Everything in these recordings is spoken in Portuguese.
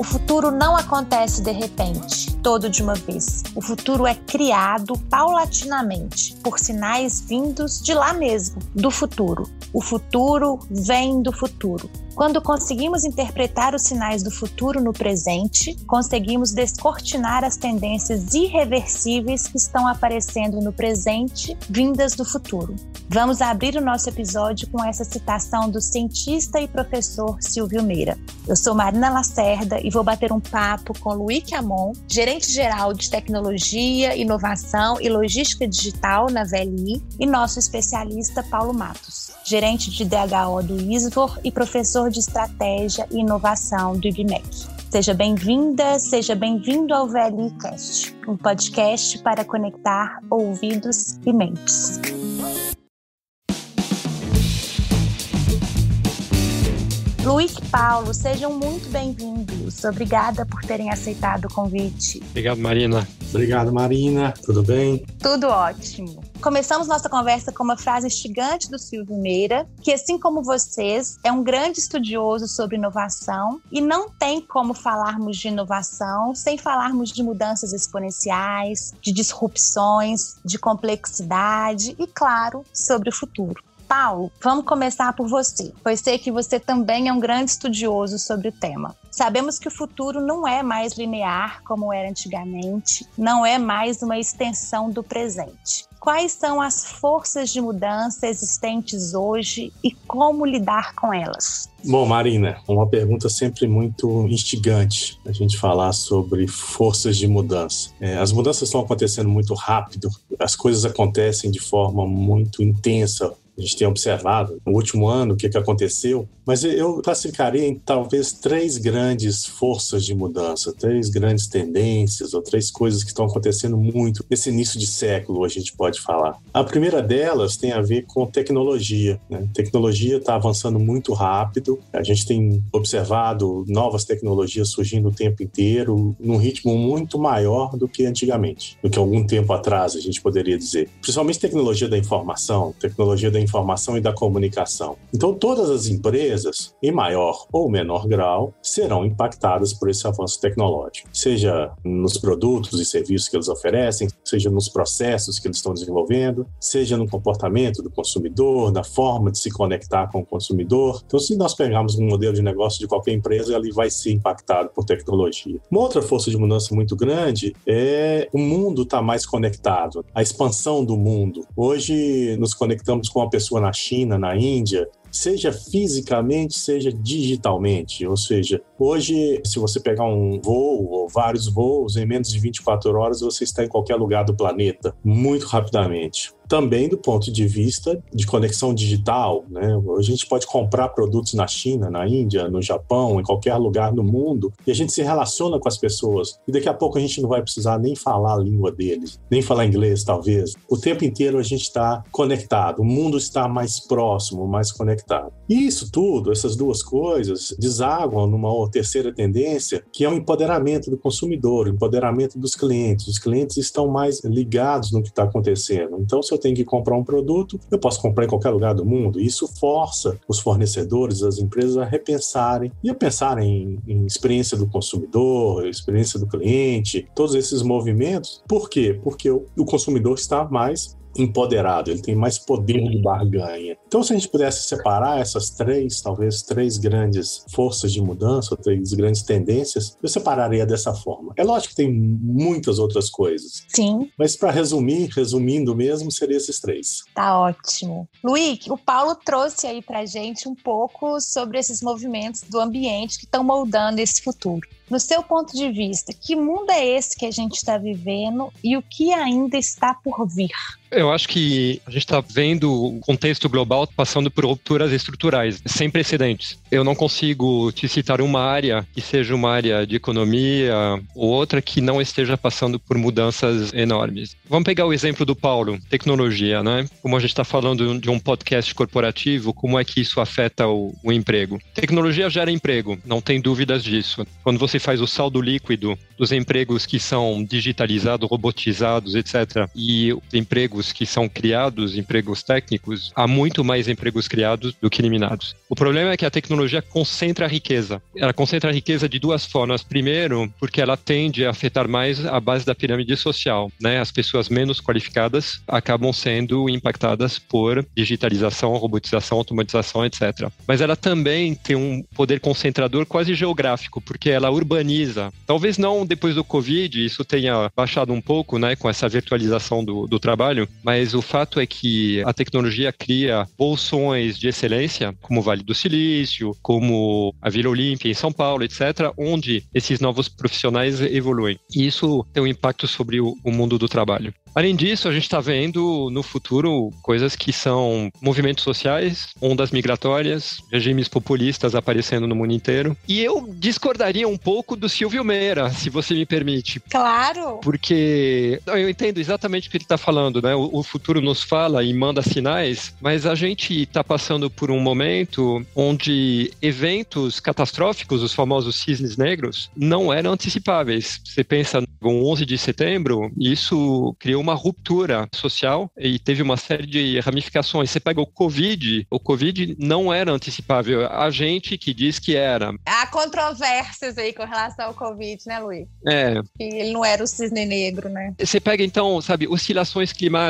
O futuro não acontece de repente, todo de uma vez. O futuro é criado paulatinamente por sinais vindos de lá mesmo, do futuro. O futuro vem do futuro. Quando conseguimos interpretar os sinais do futuro no presente, conseguimos descortinar as tendências irreversíveis que estão aparecendo no presente, vindas do futuro. Vamos abrir o nosso episódio com essa citação do cientista e professor Silvio Meira. Eu sou Marina Lacerda e vou bater um papo com Luiz Camon, gerente geral de tecnologia, inovação e logística digital na VLI, e nosso especialista Paulo Matos, gerente de DHO do ISVOR e professor de Estratégia e Inovação do IBMEC. Seja bem-vinda, seja bem-vindo ao VLIcast, um podcast para conectar ouvidos e mentes. Luiz Paulo, sejam muito bem-vindos. Obrigada por terem aceitado o convite. Obrigado, Marina. Obrigado, Marina. Tudo bem? Tudo ótimo. Começamos nossa conversa com uma frase instigante do Silvio Meira, que, assim como vocês, é um grande estudioso sobre inovação e não tem como falarmos de inovação sem falarmos de mudanças exponenciais, de disrupções, de complexidade e, claro, sobre o futuro. Paulo, vamos começar por você, pois sei que você também é um grande estudioso sobre o tema. Sabemos que o futuro não é mais linear como era antigamente, não é mais uma extensão do presente. Quais são as forças de mudança existentes hoje e como lidar com elas? Bom, Marina, uma pergunta sempre muito instigante a gente falar sobre forças de mudança. É, as mudanças estão acontecendo muito rápido, as coisas acontecem de forma muito intensa a gente tem observado no último ano o que, que aconteceu, mas eu classificaria em talvez três grandes forças de mudança, três grandes tendências ou três coisas que estão acontecendo muito nesse início de século, a gente pode falar. A primeira delas tem a ver com tecnologia. Né? Tecnologia está avançando muito rápido, a gente tem observado novas tecnologias surgindo o tempo inteiro, num ritmo muito maior do que antigamente, do que algum tempo atrás, a gente poderia dizer. Principalmente tecnologia da informação, tecnologia da informação e da comunicação. Então, todas as empresas, em maior ou menor grau, serão impactadas por esse avanço tecnológico, seja nos produtos e serviços que eles oferecem, seja nos processos que eles estão desenvolvendo, seja no comportamento do consumidor, na forma de se conectar com o consumidor. Então, se nós pegarmos um modelo de negócio de qualquer empresa, ele vai ser impactado por tecnologia. Uma outra força de mudança muito grande é o mundo estar tá mais conectado, a expansão do mundo. Hoje, nos conectamos com a pessoa na China, na Índia, seja fisicamente, seja digitalmente. Ou seja, hoje, se você pegar um voo ou vários voos, em menos de 24 horas você está em qualquer lugar do planeta, muito rapidamente também do ponto de vista de conexão digital. Né? A gente pode comprar produtos na China, na Índia, no Japão, em qualquer lugar do mundo, e a gente se relaciona com as pessoas. E daqui a pouco a gente não vai precisar nem falar a língua deles, nem falar inglês, talvez. O tempo inteiro a gente está conectado, o mundo está mais próximo, mais conectado. E isso tudo, essas duas coisas, desaguam numa terceira tendência, que é o empoderamento do consumidor, o empoderamento dos clientes. Os clientes estão mais ligados no que está acontecendo. Então, se eu tenho que comprar um produto, eu posso comprar em qualquer lugar do mundo. Isso força os fornecedores, as empresas a repensarem e a pensarem em, em experiência do consumidor, experiência do cliente, todos esses movimentos. Por quê? Porque o, o consumidor está mais empoderado, ele tem mais poder de barganha. Então, se a gente pudesse separar essas três, talvez três grandes forças de mudança, três grandes tendências, eu separaria dessa forma. É lógico que tem muitas outras coisas. Sim. Mas para resumir, resumindo mesmo, seria esses três. Tá ótimo. Luiz, o Paulo trouxe aí pra gente um pouco sobre esses movimentos do ambiente que estão moldando esse futuro. No seu ponto de vista, que mundo é esse que a gente está vivendo e o que ainda está por vir? Eu acho que a gente está vendo o contexto global passando por rupturas estruturais sem precedentes. Eu não consigo te citar uma área que seja uma área de economia ou outra que não esteja passando por mudanças enormes. Vamos pegar o exemplo do Paulo, tecnologia, né? Como a gente está falando de um podcast corporativo, como é que isso afeta o, o emprego? Tecnologia gera emprego, não tem dúvidas disso. Quando você faz o saldo líquido dos empregos que são digitalizados, robotizados, etc., e empregos novos que são criados, empregos técnicos, há muito mais empregos criados do que eliminados. O problema é que a tecnologia concentra a riqueza. Ela concentra a riqueza de duas formas. Primeiro, porque ela tende a afetar mais a base da pirâmide social. Né? As pessoas menos qualificadas acabam sendo impactadas por digitalização, robotização, automatização, etc. Mas ela também tem um poder concentrador quase geográfico, porque ela urbaniza. Talvez não depois do Covid, isso tenha baixado um pouco, né, com essa virtualização do, do trabalho, mas o fato é que a tecnologia cria bolsões de excelência, como o Vale do Silício, como a Vila Olímpia em São Paulo, etc., onde esses novos profissionais evoluem. E isso tem um impacto sobre o, o mundo do trabalho. Além disso, a gente está vendo no futuro coisas que são movimentos sociais, ondas migratórias, regimes populistas aparecendo no mundo inteiro. E eu discordaria um pouco do Silvio Meira, se você me permite. Claro! Porque eu entendo exatamente o que ele está falando, né? O, o, futuro nos fala e manda sinais, mas a gente está passando por um momento onde eventos catastróficos, os famosos cisnes negros, não eram antecipáveis. Você pensa no 11 de setembro, isso criou uma ruptura social e teve uma série de ramificações. Você pega o Covid, o Covid não era antecipável. A gente que diz que era. Há controvérsias aí com relação ao Covid, né, Luiz? É. Que ele não era o cisne negro, né? Você pega, então, sabe, oscilações climáticas,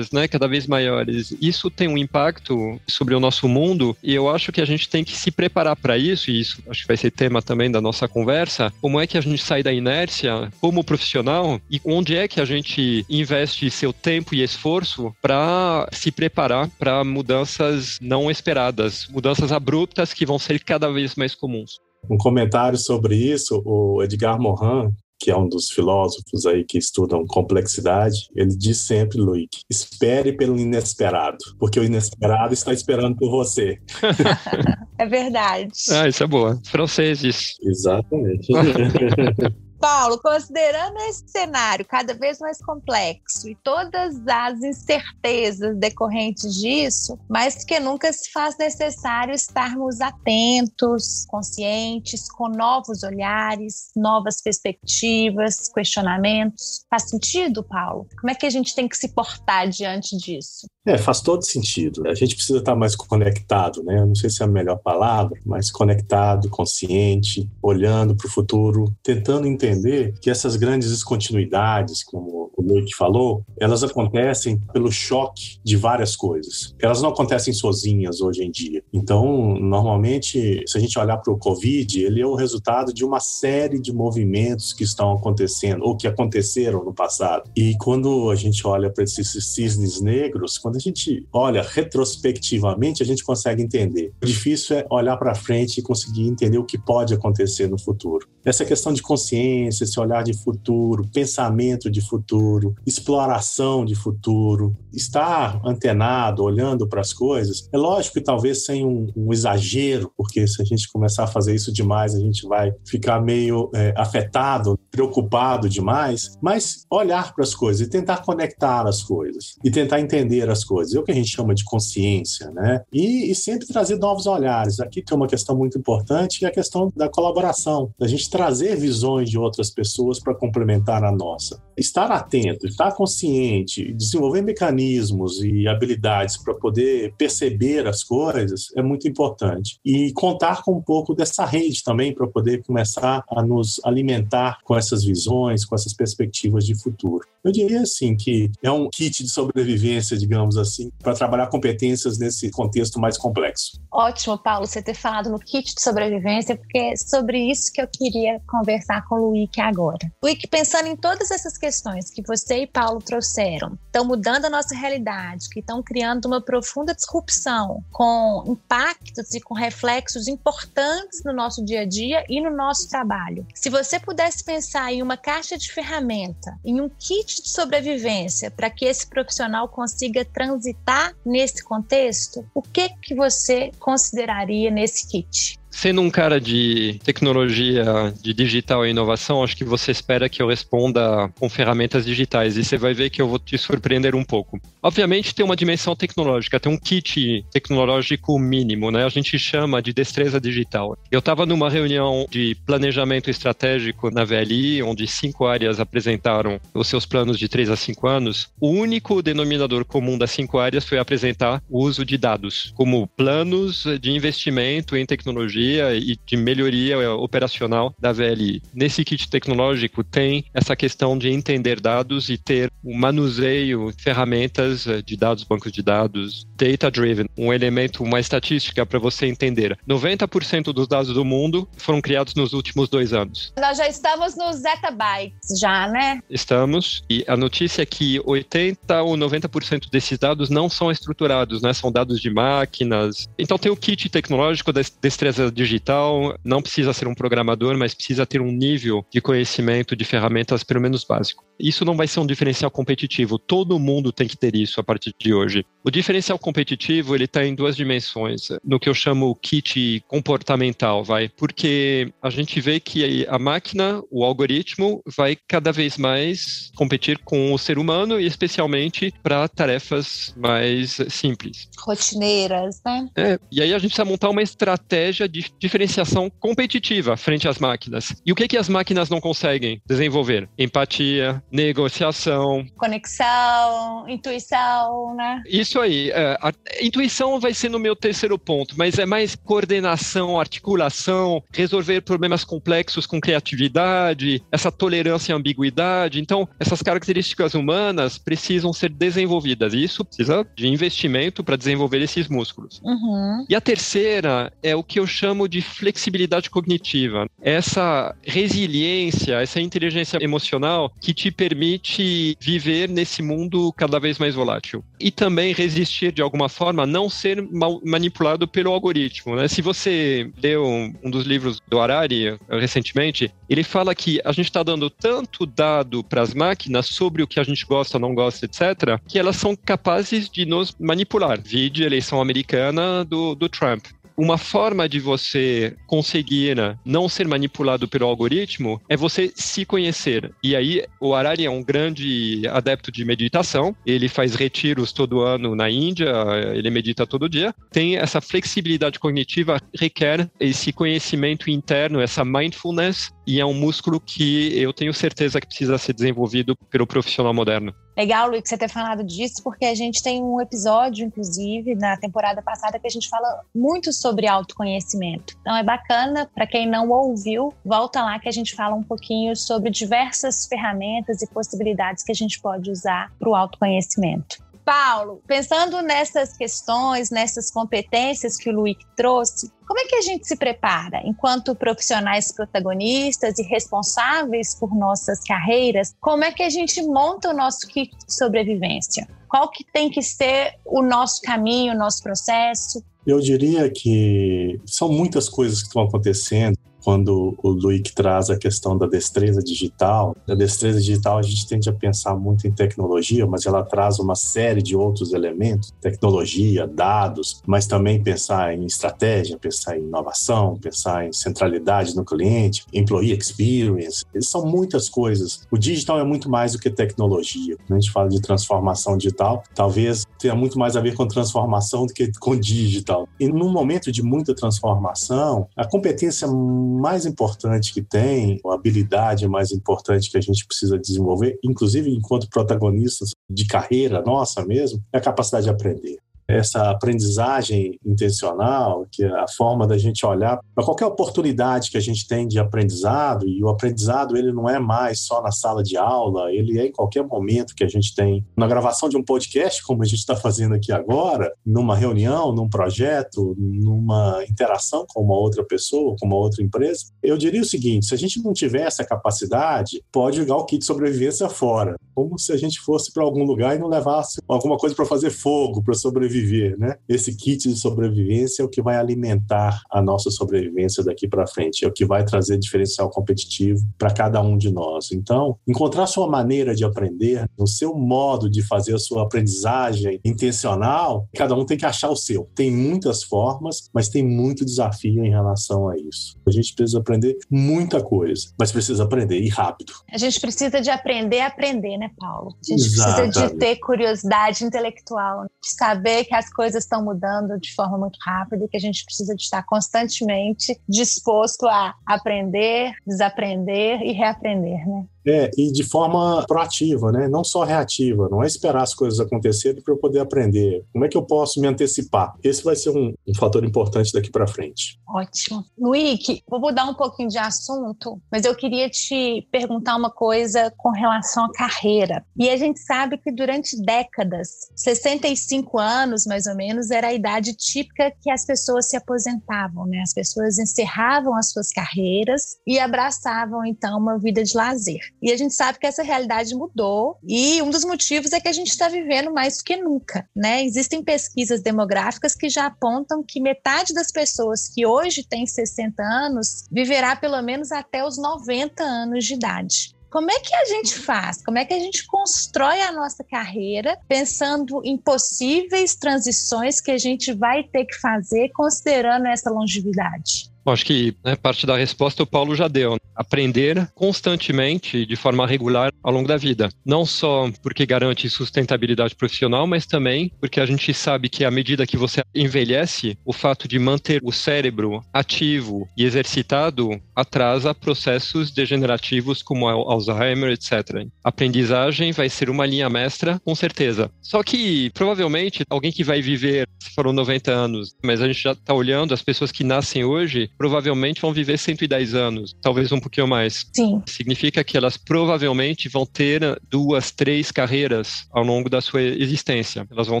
né, cada vez maiores. Isso tem um impacto sobre o nosso mundo e eu acho que a gente tem que se preparar para isso, e isso acho que vai ser tema também da nossa conversa. Como é que a gente sai da inércia como profissional e onde é que a gente investe seu tempo e esforço para se preparar para mudanças não esperadas, mudanças abruptas que vão ser cada vez mais comuns. Um comentário sobre isso, o Edgar Morin, que é um dos filósofos aí que estudam complexidade, ele diz sempre, Luiz, espere pelo inesperado, porque o inesperado está esperando por você. é verdade. Ah, isso é boa. Franceses. Exatamente. Paulo, considerando esse cenário cada vez mais complexo e todas as incertezas decorrentes disso, mais que nunca se faz necessário estarmos atentos, conscientes, com novos olhares, novas perspectivas, questionamentos. Faz sentido, Paulo? Como é que a gente tem que se portar diante disso? É, faz todo sentido. A gente precisa estar mais conectado, né? Não sei se é a melhor palavra, mas conectado, consciente, olhando para o futuro, tentando entender que essas grandes descontinuidades, como o falou, elas acontecem pelo choque de várias coisas. Elas não acontecem sozinhas hoje em dia. Então, normalmente, se a gente olhar para o Covid, ele é o resultado de uma série de movimentos que estão acontecendo ou que aconteceram no passado. E quando a gente olha para esses cisnes negros, quando a gente olha retrospectivamente, a gente consegue entender. O difícil é olhar para frente e conseguir entender o que pode acontecer no futuro. Essa questão de consciência, esse olhar de futuro, pensamento de futuro, exploração de futuro, estar antenado, olhando para as coisas, é lógico que talvez sem um, um, exagero, porque se a gente começar a fazer isso demais, a gente vai ficar meio é, afetado, preocupado demais, mas olhar para as coisas e tentar conectar as coisas e tentar entender as coisas. É o que a gente chama de consciência, né? E, e sempre trazer novos olhares. Aqui tem uma questão muito importante, que é a questão da colaboração, da gente trazer visões de outras pessoas para complementar a nossa. Estar atento, estar consciente, desenvolver mecanismos e habilidades para poder perceber as coisas é muito importante. E contar com um pouco dessa rede também para poder começar a nos alimentar com essas visões, com essas perspectivas de futuro. Eu diria assim que é um kit de sobrevivência, digamos assim, para trabalhar competências nesse contexto mais complexo. Ótimo, Paulo, você ter falado no kit de sobrevivência, porque é sobre isso que eu queria conversar com o Luíque agora. Luíque, pensando em todas essas questões que você e Paulo trouxeram, estão mudando a nossa realidade, que estão criando uma profunda disrupção com impactos e com reflexos importantes no nosso dia a dia e no nosso trabalho. Se você pudesse pensar em uma caixa de ferramenta, em um kit de sobrevivência para que esse profissional consiga transitar nesse contexto, o que que você consideraria nesse kit? Sendo um cara de tecnologia, de digital e inovação, acho que você espera que eu responda com ferramentas digitais e você vai ver que eu vou te surpreender um pouco. Obviamente tem uma dimensão tecnológica, tem um kit tecnológico mínimo, né? A gente chama de destreza digital. Eu estava numa reunião de planejamento estratégico na VLI, onde cinco áreas apresentaram os seus planos de três a cinco anos. O único denominador comum das cinco áreas foi apresentar o uso de dados como planos de investimento em tecnologia e de melhoria operacional da VLI. Nesse kit tecnológico tem essa questão de entender dados e ter o um manuseio, ferramentas de dados, bancos de dados, data-driven, um elemento, uma estatística para você entender. 90% dos dados do mundo foram criados nos últimos dois anos. Nós já estamos nos zettabytes, já, né? Estamos. E a notícia é que 80 ou 90% desses dados não são estruturados, né? São dados de máquinas. Então tem o kit tecnológico da destreza digital. Não precisa ser um programador, mas precisa ter um nível de conhecimento de ferramentas pelo menos básico. Isso não vai ser um diferencial competitivo. Todo mundo tem que ter isso a partir de hoje. O diferencial competitivo ele está em duas dimensões. No que eu chamo o kit comportamental, vai, porque a gente vê que a máquina, o algoritmo, vai cada vez mais competir com o ser humano e especialmente para tarefas mais simples. Rotineiras, né? É, e aí a gente precisa montar uma estratégia de diferenciação competitiva frente às máquinas. E o que, que as máquinas não conseguem desenvolver? Empatia, negociação, conexão, intuição, né? Isso aí. É, a intuição vai ser no meu terceiro ponto, mas é mais coordenação, articulação, resolver problemas complexos com criatividade, essa tolerância à ambiguidade. Então, essas características humanas precisam ser desenvolvidas. E isso precisa de investimento para desenvolver esses músculos. Uhum. E a terceira é o que eu chamo de flexibilidade cognitiva. Essa resiliência, essa inteligência emocional que te permite viver nesse mundo cada vez mais volátil. E também resistir, de alguma forma, não ser manipulado pelo algoritmo. Né? Se você leu um dos livros do Harari recentemente, ele fala que a gente está dando tanto dado para as máquinas sobre o que a gente gosta, não gosta, etc., que elas são capazes de nos manipular. Vide eleição americana do, do Trump uma forma de você conseguir né, não ser manipulado pelo algoritmo é você se conhecer. E aí, o Harari é um grande adepto de meditação. Ele faz retiros todo ano na Índia, ele medita todo dia. Tem essa flexibilidade cognitiva, requer esse conhecimento interno, essa mindfulness, e é um músculo que eu tenho certeza que precisa ser desenvolvido pelo profissional moderno. Legal, Luiz, você ter falado disso, porque a gente tem um episódio, inclusive, na temporada passada, que a gente fala muito sobre autoconhecimento. Então é bacana, para quem não ouviu, volta lá que a gente fala um pouquinho sobre diversas ferramentas e possibilidades que a gente pode usar para o autoconhecimento. Paulo, pensando nessas questões, nessas competências que o Luiz trouxe, como é que a gente se prepara enquanto profissionais protagonistas e responsáveis por nossas carreiras? Como é que a gente monta o nosso kit de sobrevivência? Qual que tem que ser o nosso caminho, o nosso processo? Eu diria que são muitas coisas que estão acontecendo quando o Luiz traz a questão da destreza digital. A destreza digital a gente tende a pensar muito em tecnologia, mas ela traz uma série de outros elementos, tecnologia, dados, mas também pensar em estratégia, pensar em inovação, pensar em centralidade no cliente, employee experience. São muitas coisas. O digital é muito mais do que tecnologia. Quando a gente fala de transformação digital, talvez tenha muito mais a ver com transformação do que com digital. E num momento de muita transformação, a competência mais importante que tem, a habilidade mais importante que a gente precisa desenvolver, inclusive enquanto protagonistas de carreira nossa mesmo, é a capacidade de aprender essa aprendizagem intencional, que é a forma da gente olhar para qualquer oportunidade que a gente tem de aprendizado, e o aprendizado ele não é mais só na sala de aula, ele é em qualquer momento que a gente tem na gravação de um podcast, como a gente está fazendo aqui agora, numa reunião, num projeto, numa interação com uma outra pessoa, com uma outra empresa. Eu diria o seguinte: se a gente não tiver essa capacidade, pode jogar o kit de sobrevivência fora, como se a gente fosse para algum lugar e não levasse alguma coisa para fazer fogo, para sobreviver sobreviver, né? Esse kit de sobrevivência é o que vai alimentar a nossa sobrevivência daqui para frente, é o que vai trazer diferencial competitivo para cada um de nós. Então, encontrar sua maneira de aprender, o seu modo de fazer a sua aprendizagem intencional, cada um tem que achar o seu. Tem muitas formas, mas tem muito desafio em relação a isso. A gente precisa aprender muita coisa, mas precisa aprender e rápido. A gente precisa de aprender a aprender, né, Paulo? A gente Exatamente. precisa de ter curiosidade intelectual, de saber que as coisas estão mudando de forma muito rápida e que a gente precisa de estar constantemente disposto a aprender, desaprender e reaprender, né? É, e de forma proativa, né? Não só reativa. Não é esperar as coisas acontecerem para eu poder aprender. Como é que eu posso me antecipar? Esse vai ser um, um fator importante daqui para frente. Ótimo. Luíque, vou mudar um pouquinho de assunto, mas eu queria te perguntar uma coisa com relação à carreira. E a gente sabe que durante décadas, 65 anos mais ou menos, era a idade típica que as pessoas se aposentavam, né? As pessoas encerravam as suas carreiras e abraçavam então uma vida de lazer. E a gente sabe que essa realidade mudou e um dos motivos é que a gente está vivendo mais do que nunca, né? Existem pesquisas demográficas que já apontam que metade das pessoas que hoje têm 60 anos viverá pelo menos até os 90 anos de idade. Como é que a gente faz? Como é que a gente constrói a nossa carreira pensando em possíveis transições que a gente vai ter que fazer considerando essa longevidade? Acho que né, parte da resposta o Paulo já deu. Né? Aprender constantemente, de forma regular, ao longo da vida. Não só porque garante sustentabilidade profissional, mas também porque a gente sabe que à medida que você envelhece, o fato de manter o cérebro ativo e exercitado atrasa processos degenerativos como Alzheimer, etc. Aprendizagem vai ser uma linha mestra, com certeza. Só que, provavelmente, alguém que vai viver, se foram 90 anos, mas a gente já está olhando as pessoas que nascem hoje, provavelmente vão viver 110 anos, talvez um pouquinho mais. Sim. Significa que elas provavelmente vão ter duas, três carreiras ao longo da sua existência. Elas vão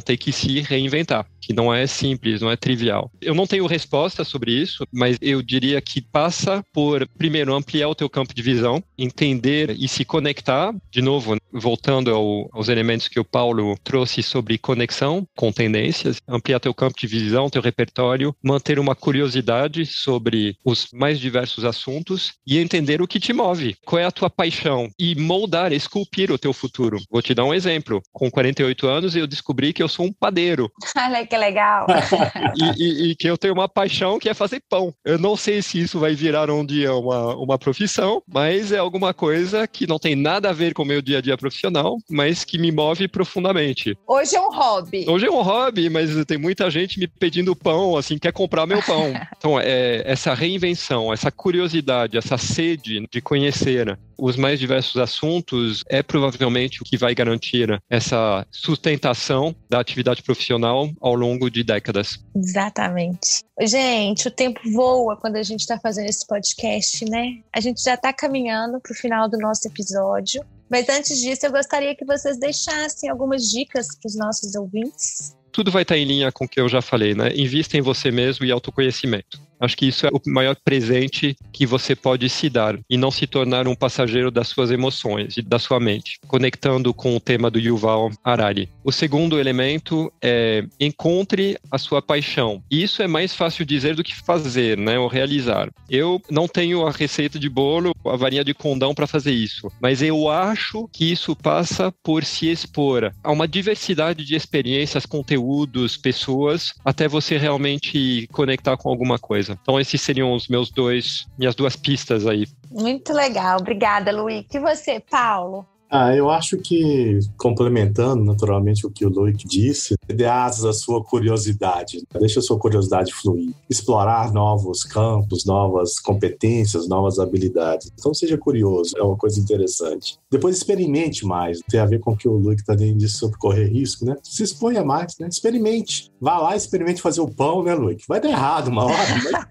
ter que se reinventar, que não é simples, não é trivial. Eu não tenho resposta sobre isso, mas eu diria que passa por, primeiro, ampliar o teu campo de visão, entender e se conectar, de novo, voltando ao, aos elementos que o Paulo trouxe sobre conexão com tendências, ampliar teu campo de visão, teu repertório, manter uma curiosidade sobre sobre os mais diversos assuntos e entender o que te move, qual é a tua paixão e moldar, esculpir o teu futuro. Vou te dar um exemplo. Com 48 anos, eu descobri que eu sou um padeiro. Olha que legal! e, e, e, que eu tenho uma paixão que é fazer pão. Eu não sei se isso vai virar um dia uma, uma profissão, mas é alguma coisa que não tem nada a ver com o meu dia a dia profissional, mas que me move profundamente. Hoje é um hobby. Hoje é um hobby, mas tem muita gente me pedindo pão, assim, quer comprar meu pão. Então, é, essa reinvenção, essa curiosidade, essa sede de conhecer os mais diversos assuntos é provavelmente o que vai garantir essa sustentação da atividade profissional ao longo de décadas. Exatamente. Gente, o tempo voa quando a gente está fazendo esse podcast, né? A gente já está caminhando para o final do nosso episódio. Mas antes disso, eu gostaria que vocês deixassem algumas dicas para os nossos ouvintes. Tudo vai estar em linha com o que eu já falei, né? Invista em você mesmo e autoconhecimento. Acho que isso é o maior presente que você pode se dar e não se tornar um passageiro das suas emoções e da sua mente, conectando com o tema do Yuval Harari. O segundo elemento é encontre a sua paixão. E isso é mais fácil dizer do que fazer, né, ou realizar. Eu não tenho a receita de bolo, a varinha de condão para fazer isso, mas eu acho que isso passa por se expor a uma diversidade de experiências, conteúdos, pessoas, até você realmente conectar com alguma coisa. Então esses seriam os meus dois, minhas duas pistas aí. Muito legal, obrigada, Luiz. E você, Paulo? Ah, eu acho que, complementando naturalmente o que o Luiz disse, dê asas à sua curiosidade, deixa a sua curiosidade fluir, explorar novos campos, novas competências, novas habilidades. Então seja curioso, é uma coisa interessante. Depois experimente mais, tem a ver com o que o Luiz está dizendo sobre correr risco, né? Se exponha mais, né? Experimente. Vá lá, experimente fazer o pão, né, Luiz? Vai dar errado uma hora.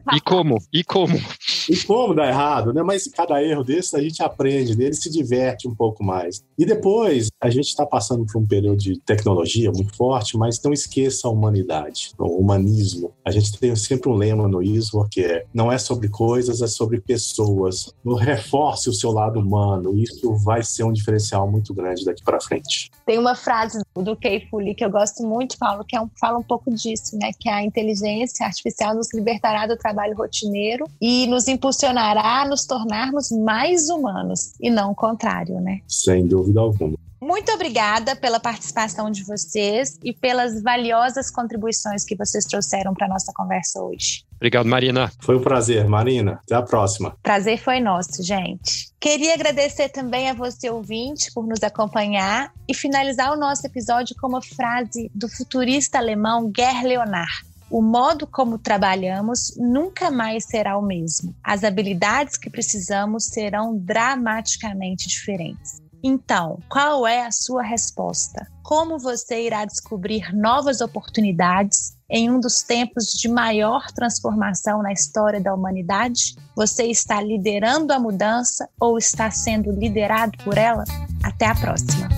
Mas... e como? E como? E como dar errado, né? Mas cada erro desse a gente aprende dele, se diverte um pouco mais. E depois, a gente está passando por um período de tecnologia muito forte, mas não esqueça a humanidade, o humanismo. A gente tem sempre um lema no ISO que é: não é sobre coisas, é sobre pessoas. Reforce o seu lado humano. Isso vai ser um diferencial muito grande daqui para frente. Tem uma frase o do Keifuli, que eu gosto muito, Paulo, que é um, fala um pouco disso, né? Que a inteligência artificial nos libertará do trabalho rotineiro e nos impulsionará a nos tornarmos mais humanos, e não o contrário, né? Sem dúvida alguma. Muito obrigada pela participação de vocês e pelas valiosas contribuições que vocês trouxeram para a nossa conversa hoje. Obrigado, Marina. Foi um prazer, Marina. Até a próxima. Prazer foi nosso, gente. Queria agradecer também a você, ouvinte, por nos acompanhar e finalizar o nosso episódio com uma frase do futurista alemão Ger Leonard. O modo como trabalhamos nunca mais será o mesmo. As habilidades que precisamos serão dramaticamente diferentes. Então, qual é a sua resposta? Como você irá descobrir novas oportunidades em um dos tempos de maior transformação na história da humanidade? Você está liderando a mudança ou está sendo liderado por ela? Até a próxima!